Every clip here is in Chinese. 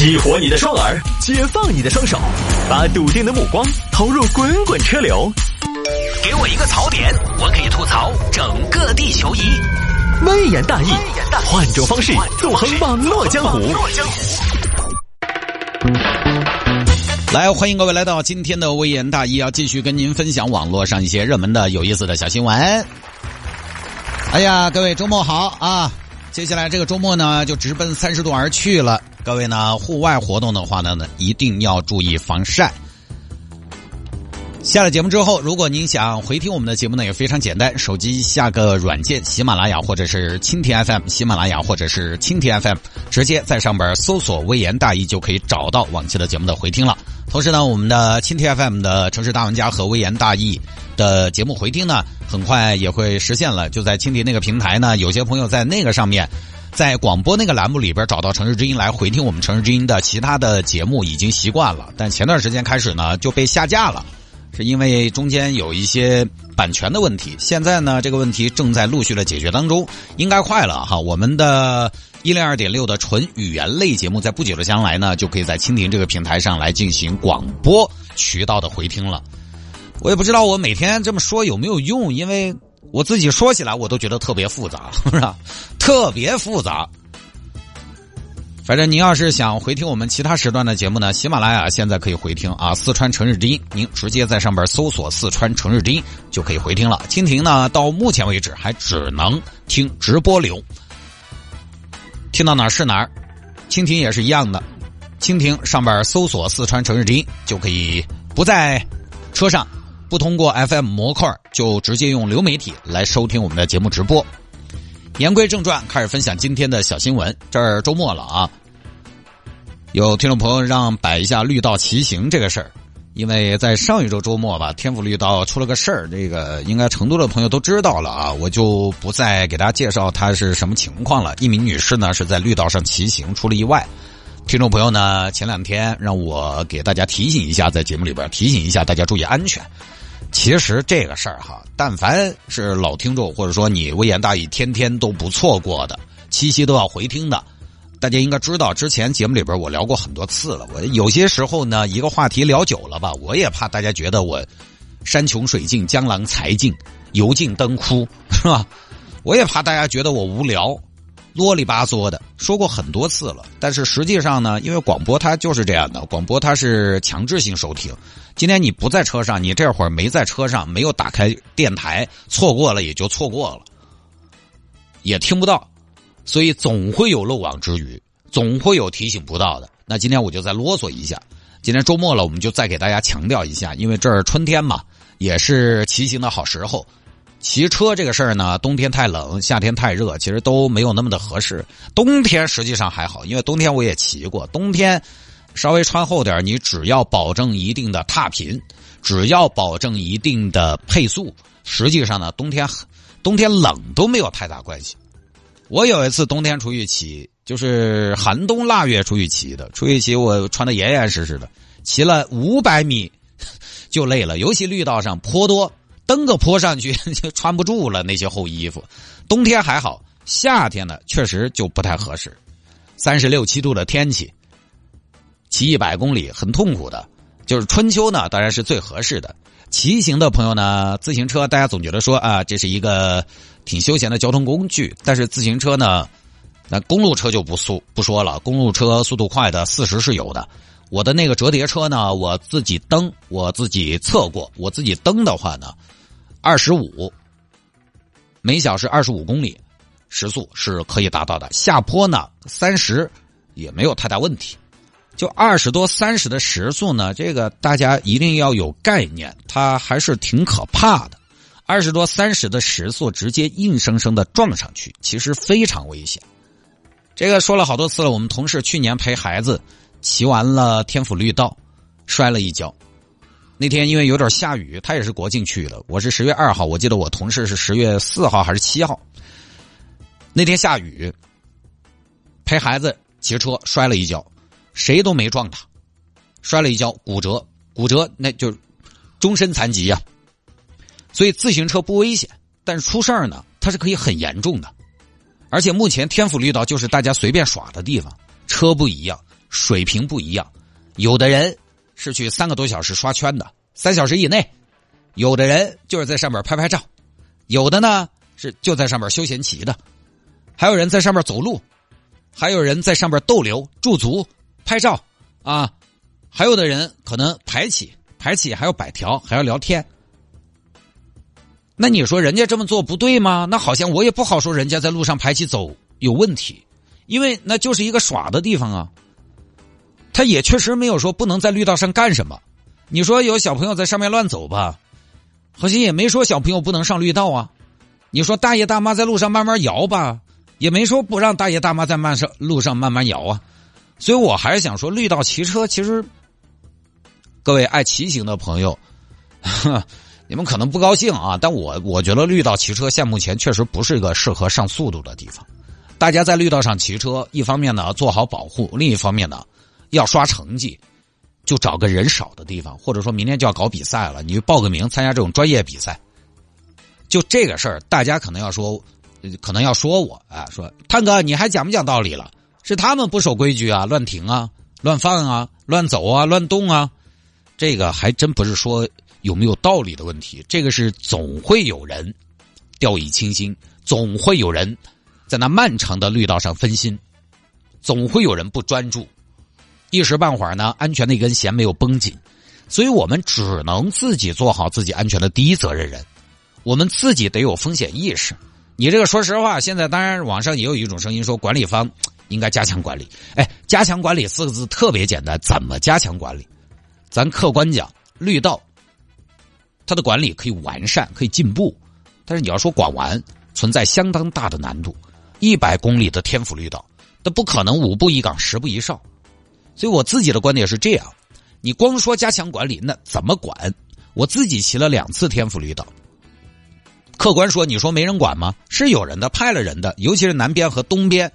激活你的双耳，解放你的双手，把笃定的目光投入滚滚车流。给我一个槽点，我可以吐槽整个地球仪。微言大义，换种方式纵横网络江湖。来，欢迎各位来到今天的微言大义，要继续跟您分享网络上一些热门的、有意思的小新闻。哎呀，各位周末好啊！接下来这个周末呢，就直奔三十度而去了。各位呢，户外活动的话呢，一定要注意防晒。下了节目之后，如果您想回听我们的节目呢，也非常简单，手机下个软件，喜马拉雅或者是蜻蜓 FM，喜马拉雅或者是蜻蜓 FM，直接在上边搜索“微言大义”就可以找到往期的节目的回听了。同时呢，我们的蜻蜓 FM 的城市大玩家和微言大义的节目回听呢，很快也会实现了。就在蜻蜓那个平台呢，有些朋友在那个上面，在广播那个栏目里边找到城市之音来回听我们城市之音的其他的节目，已经习惯了。但前段时间开始呢，就被下架了。是因为中间有一些版权的问题，现在呢这个问题正在陆续的解决当中，应该快了哈。我们的一零二点六的纯语言类节目，在不久的将来呢，就可以在蜻蜓这个平台上来进行广播渠道的回听了。我也不知道我每天这么说有没有用，因为我自己说起来我都觉得特别复杂，是吧？特别复杂。反正您要是想回听我们其他时段的节目呢，喜马拉雅现在可以回听啊。四川城市之音，您直接在上边搜索“四川城市之音”就可以回听了。蜻蜓呢，到目前为止还只能听直播流，听到哪儿是哪儿。蜻蜓也是一样的，蜻蜓上边搜索“四川城市之音”就可以不在车上，不通过 FM 模块，就直接用流媒体来收听我们的节目直播。言归正传，开始分享今天的小新闻。这儿周末了啊。有听众朋友让摆一下绿道骑行这个事儿，因为在上一周周末吧，天府绿道出了个事儿，这个应该成都的朋友都知道了啊，我就不再给大家介绍它是什么情况了。一名女士呢是在绿道上骑行出了意外，听众朋友呢前两天让我给大家提醒一下，在节目里边提醒一下大家注意安全。其实这个事儿哈，但凡是老听众或者说你微言大义天天都不错过的，七夕都要回听的。大家应该知道，之前节目里边我聊过很多次了。我有些时候呢，一个话题聊久了吧，我也怕大家觉得我山穷水尽、江郎才尽、油尽灯枯，是吧？我也怕大家觉得我无聊、啰里吧嗦的，说过很多次了。但是实际上呢，因为广播它就是这样的，广播它是强制性收听。今天你不在车上，你这会儿没在车上，没有打开电台，错过了也就错过了，也听不到。所以总会有漏网之鱼，总会有提醒不到的。那今天我就再啰嗦一下。今天周末了，我们就再给大家强调一下，因为这儿春天嘛，也是骑行的好时候。骑车这个事儿呢，冬天太冷，夏天太热，其实都没有那么的合适。冬天实际上还好，因为冬天我也骑过。冬天稍微穿厚点，你只要保证一定的踏频，只要保证一定的配速，实际上呢，冬天冬天冷都没有太大关系。我有一次冬天出去骑，就是寒冬腊月出去骑的。出去骑，我穿的严严实实的，骑了五百米就累了。尤其绿道上坡多，蹬个坡上去 就穿不住了那些厚衣服。冬天还好，夏天呢确实就不太合适。三十六七度的天气，骑一百公里很痛苦的。就是春秋呢，当然是最合适的。骑行的朋友呢，自行车大家总觉得说啊，这是一个。挺休闲的交通工具，但是自行车呢，那公路车就不速不说了。公路车速度快的四十是有的。我的那个折叠车呢，我自己蹬，我自己测过，我自己蹬的话呢，二十五每小时二十五公里时速是可以达到的。下坡呢，三十也没有太大问题。就二十多三十的时速呢，这个大家一定要有概念，它还是挺可怕的。二十多、三十的时速直接硬生生的撞上去，其实非常危险。这个说了好多次了。我们同事去年陪孩子骑完了天府绿道，摔了一跤。那天因为有点下雨，他也是国庆去的。我是十月二号，我记得我同事是十月四号还是七号。那天下雨，陪孩子骑车摔了一跤，谁都没撞他，摔了一跤骨折，骨折那就终身残疾呀。所以自行车不危险，但是出事儿呢，它是可以很严重的。而且目前天府绿道就是大家随便耍的地方，车不一样，水平不一样，有的人是去三个多小时刷圈的，三小时以内；有的人就是在上面拍拍照，有的呢是就在上面休闲骑的，还有人在上面走路，还有人在上面逗留驻足拍照啊，还有的人可能排起排起还要摆条还要聊天。那你说人家这么做不对吗？那好像我也不好说人家在路上排起走有问题，因为那就是一个耍的地方啊。他也确实没有说不能在绿道上干什么。你说有小朋友在上面乱走吧，好像也没说小朋友不能上绿道啊。你说大爷大妈在路上慢慢摇吧，也没说不让大爷大妈在慢上路上慢慢摇啊。所以我还是想说，绿道骑车其实，各位爱骑行的朋友。你们可能不高兴啊，但我我觉得绿道骑车现目前确实不是一个适合上速度的地方。大家在绿道上骑车，一方面呢做好保护，另一方面呢要刷成绩，就找个人少的地方，或者说明天就要搞比赛了，你就报个名参加这种专业比赛。就这个事儿，大家可能要说，可能要说我啊，说探哥你还讲不讲道理了？是他们不守规矩啊，乱停啊，乱放啊，乱走啊，乱动啊，这个还真不是说。有没有道理的问题？这个是总会有人掉以轻心，总会有人在那漫长的绿道上分心，总会有人不专注，一时半会儿呢，安全那根弦没有绷紧，所以我们只能自己做好自己安全的第一责任人，我们自己得有风险意识。你这个说实话，现在当然网上也有一种声音说管理方应该加强管理。哎，加强管理四个字特别简单，怎么加强管理？咱客观讲，绿道。它的管理可以完善，可以进步，但是你要说管完，存在相当大的难度。一百公里的天府绿道，那不可能五步一岗，十步一哨。所以我自己的观点是这样：你光说加强管理，那怎么管？我自己骑了两次天府绿道，客观说，你说没人管吗？是有人的，派了人的，尤其是南边和东边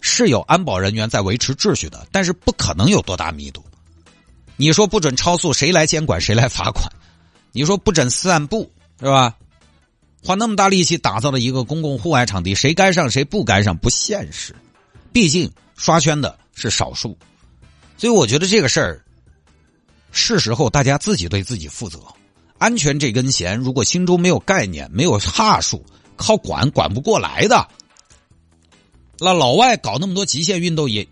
是有安保人员在维持秩序的，但是不可能有多大密度。你说不准超速，谁来监管？谁来罚款？你说不准散步是吧？花那么大力气打造的一个公共户外场地，谁该上谁不该上不现实。毕竟刷圈的是少数，所以我觉得这个事儿是时候大家自己对自己负责。安全这根弦，如果心中没有概念、没有哈数，靠管管不过来的。那老外搞那么多极限运动也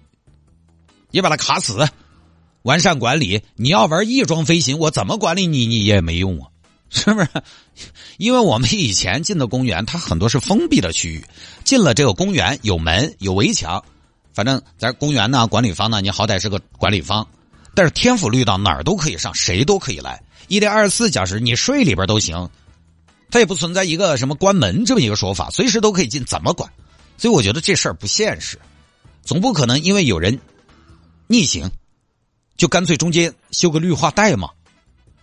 也把它卡死。完善管理，你要玩翼装飞行，我怎么管理你？你也没用啊，是不是？因为我们以前进的公园，它很多是封闭的区域，进了这个公园有门有围墙，反正在公园呢，管理方呢，你好歹是个管理方。但是天府绿道哪儿都可以上，谁都可以来，一天二十四小时，你睡里边都行，它也不存在一个什么关门这么一个说法，随时都可以进，怎么管？所以我觉得这事儿不现实，总不可能因为有人逆行。就干脆中间修个绿化带嘛，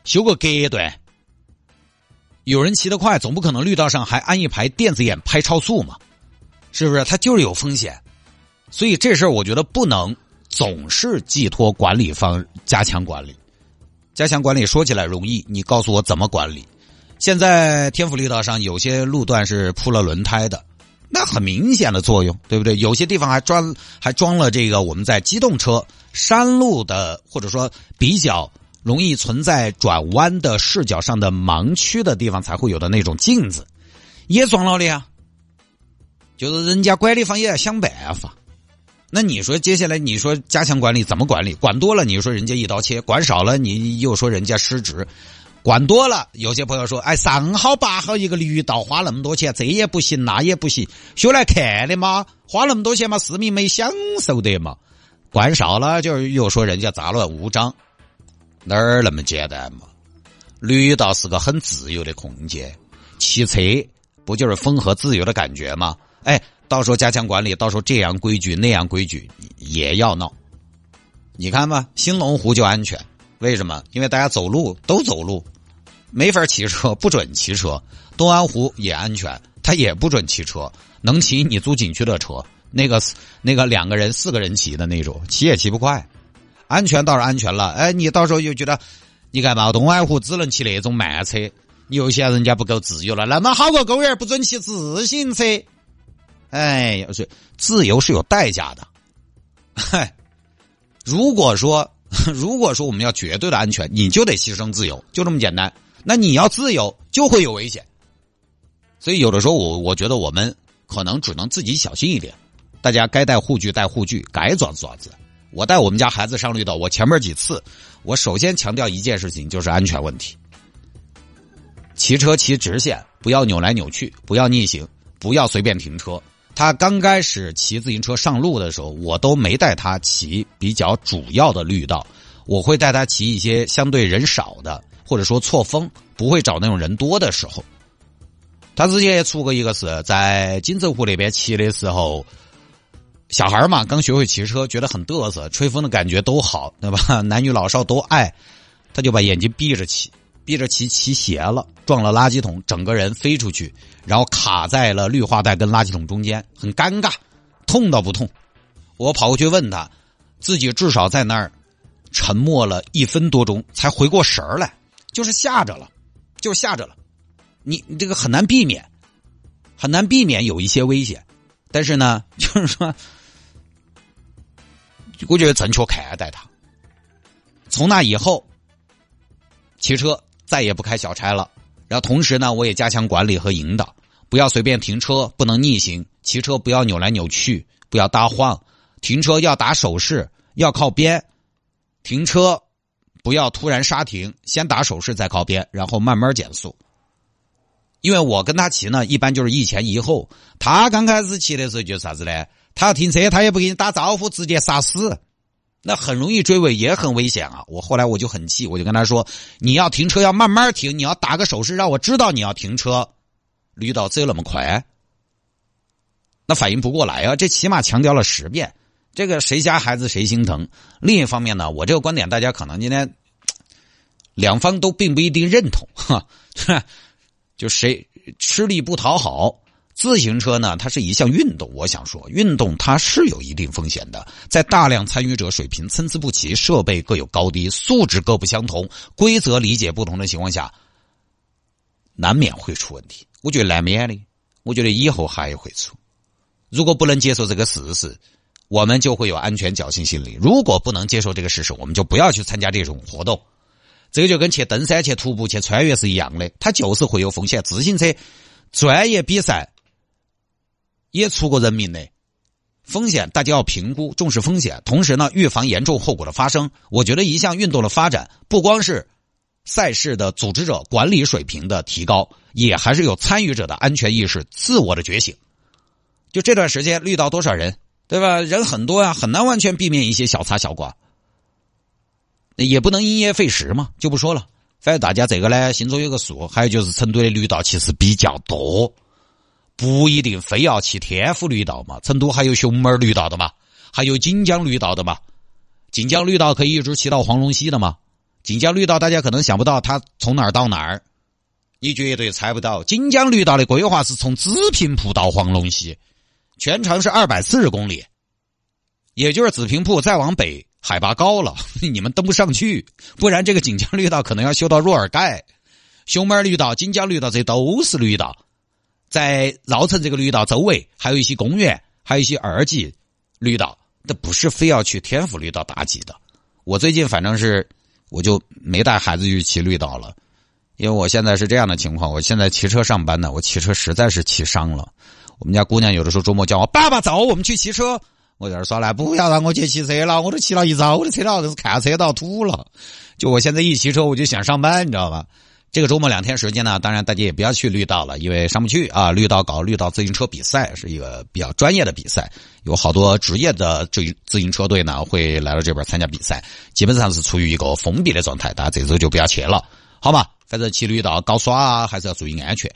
修个隔断。有人骑得快，总不可能绿道上还安一排电子眼拍超速嘛？是不是？它就是有风险，所以这事儿我觉得不能总是寄托管理方加强管理。加强管理说起来容易，你告诉我怎么管理？现在天府绿道上有些路段是铺了轮胎的，那很明显的作用，对不对？有些地方还装还装了这个我们在机动车。山路的，或者说比较容易存在转弯的视角上的盲区的地方，才会有的那种镜子，也装了的呀。就是人家管理方也要想办法。那你说接下来你说加强管理怎么管理？管多了你说人家一刀切，管少了你又说人家失职。管多了，有些朋友说，哎，上好八好一个绿道花那么多钱，这也不行那也不行，修来看的吗？花那么多钱嘛，市民没享受的嘛。管少了，就又说人家杂乱无章，哪儿那么简单嘛？绿道是个很自由的空间，骑车不就是风和自由的感觉吗？哎，到时候加强管理，到时候这样规矩那样规矩也要闹。你看吧，兴隆湖就安全，为什么？因为大家走路都走路，没法骑车，不准骑车。东安湖也安全，他也不准骑车，能骑你租景区的车。那个 那个两个人、四个人骑的那种，骑也骑不快，安全倒是安全了。哎，你到时候又觉得，你看嘛，东安湖只能骑那种慢车，有些人家不够自由了。那么好个公园不准骑自行车，哎，是自由是有代价的。嗨，如果说 如果说我们要绝对的安全，你就得牺牲自由，就这么简单。那你要自由，就会有危险。所以有的时候，我我觉得我们可能只能自己小心一点。大家该带护具带护具，该爪子爪子。我带我们家孩子上绿道，我前面几次，我首先强调一件事情，就是安全问题。骑车骑直线，不要扭来扭去，不要逆行，不要随便停车。他刚开始骑自行车上路的时候，我都没带他骑比较主要的绿道，我会带他骑一些相对人少的，或者说错峰，不会找那种人多的时候。他之前也出过一个事，在金泽湖那边骑的时候。小孩嘛，刚学会骑车，觉得很嘚瑟，吹风的感觉都好，对吧？男女老少都爱，他就把眼睛闭着骑，逼着骑骑斜了，撞了垃圾桶，整个人飞出去，然后卡在了绿化带跟垃圾桶中间，很尴尬，痛倒不痛。我跑过去问他，自己至少在那儿沉默了一分多钟，才回过神儿来，就是吓着了，就是吓着了。你你这个很难避免，很难避免有一些危险，但是呢，就是说。我觉得正确看待它。从那以后，骑车再也不开小差了。然后同时呢，我也加强管理和引导，不要随便停车，不能逆行；骑车不要扭来扭去，不要搭晃；停车要打手势，要靠边；停车不要突然刹停，先打手势再靠边，然后慢慢减速。因为我跟他骑呢，一般就是一前一后。他刚开始骑的时候就啥子呢？他要停车，他也不给你打招呼，直接刹死，那很容易追尾，也很危险啊！我后来我就很气，我就跟他说：“你要停车要慢慢停，你要打个手势让我知道你要停车。绿道这么快，那反应不过来啊！这起码强调了十遍，这个谁家孩子谁心疼。另一方面呢，我这个观点大家可能今天两方都并不一定认同，哈，就谁吃力不讨好。”自行车呢，它是一项运动。我想说，运动它是有一定风险的。在大量参与者水平参差不齐、设备各有高低、素质各不相同、规则理解不同的情况下，难免会出问题。我觉得难免的，我觉得以后还会出。如果不能接受这个事实，我们就会有安全侥幸心理。如果不能接受这个事实，我们就不要去参加这种活动。这个就跟去登山、去徒步、去穿越是一样的，它就是会有风险。自行车专业比赛。也出过人命的，风险大家要评估，重视风险，同时呢，预防严重后果的发生。我觉得一项运动的发展，不光是赛事的组织者管理水平的提高，也还是有参与者的安全意识、自我的觉醒。就这段时间遇到多少人，对吧？人很多呀，很难完全避免一些小擦小刮，也不能因噎废食嘛，就不说了。反正大家这个呢，心中有个数。还有就是成都的绿道其实比较多。不一定非要去天府绿道嘛，成都还有熊猫绿道的嘛，还有锦江绿道的嘛。锦江绿道可以一直骑到黄龙溪的嘛？锦江绿道大家可能想不到它从哪儿到哪儿，你绝对猜不到。锦江绿道的规划是从紫坪铺到黄龙溪，全长是二百四十公里，也就是紫坪铺再往北海拔高了，你们登不上去，不然这个锦江绿道可能要修到若尔盖。熊猫绿道、锦江绿道这都是绿道。在绕城这个绿道周围还有一些公园，还有一些二级绿道，这不是非要去天府绿道大吉的。我最近反正是我就没带孩子去骑绿道了，因为我现在是这样的情况，我现在骑车上班呢，我骑车实在是骑伤了。我们家姑娘有的时候周末叫我爸爸走，我们去骑车。我在这说来，不要让我去骑车了，我都骑了一早的车道，都是看车道吐了。就我现在一骑车，我就想上班，你知道吧？这个周末两天时间呢，当然大家也不要去绿道了，因为上不去啊。绿道搞绿道自行车比赛是一个比较专业的比赛，有好多职业的自自行车队呢会来到这边参加比赛，基本上是处于一个封闭的状态，大家这周就不要去了，好吧？反正骑绿道搞耍啊，还是要注意安全。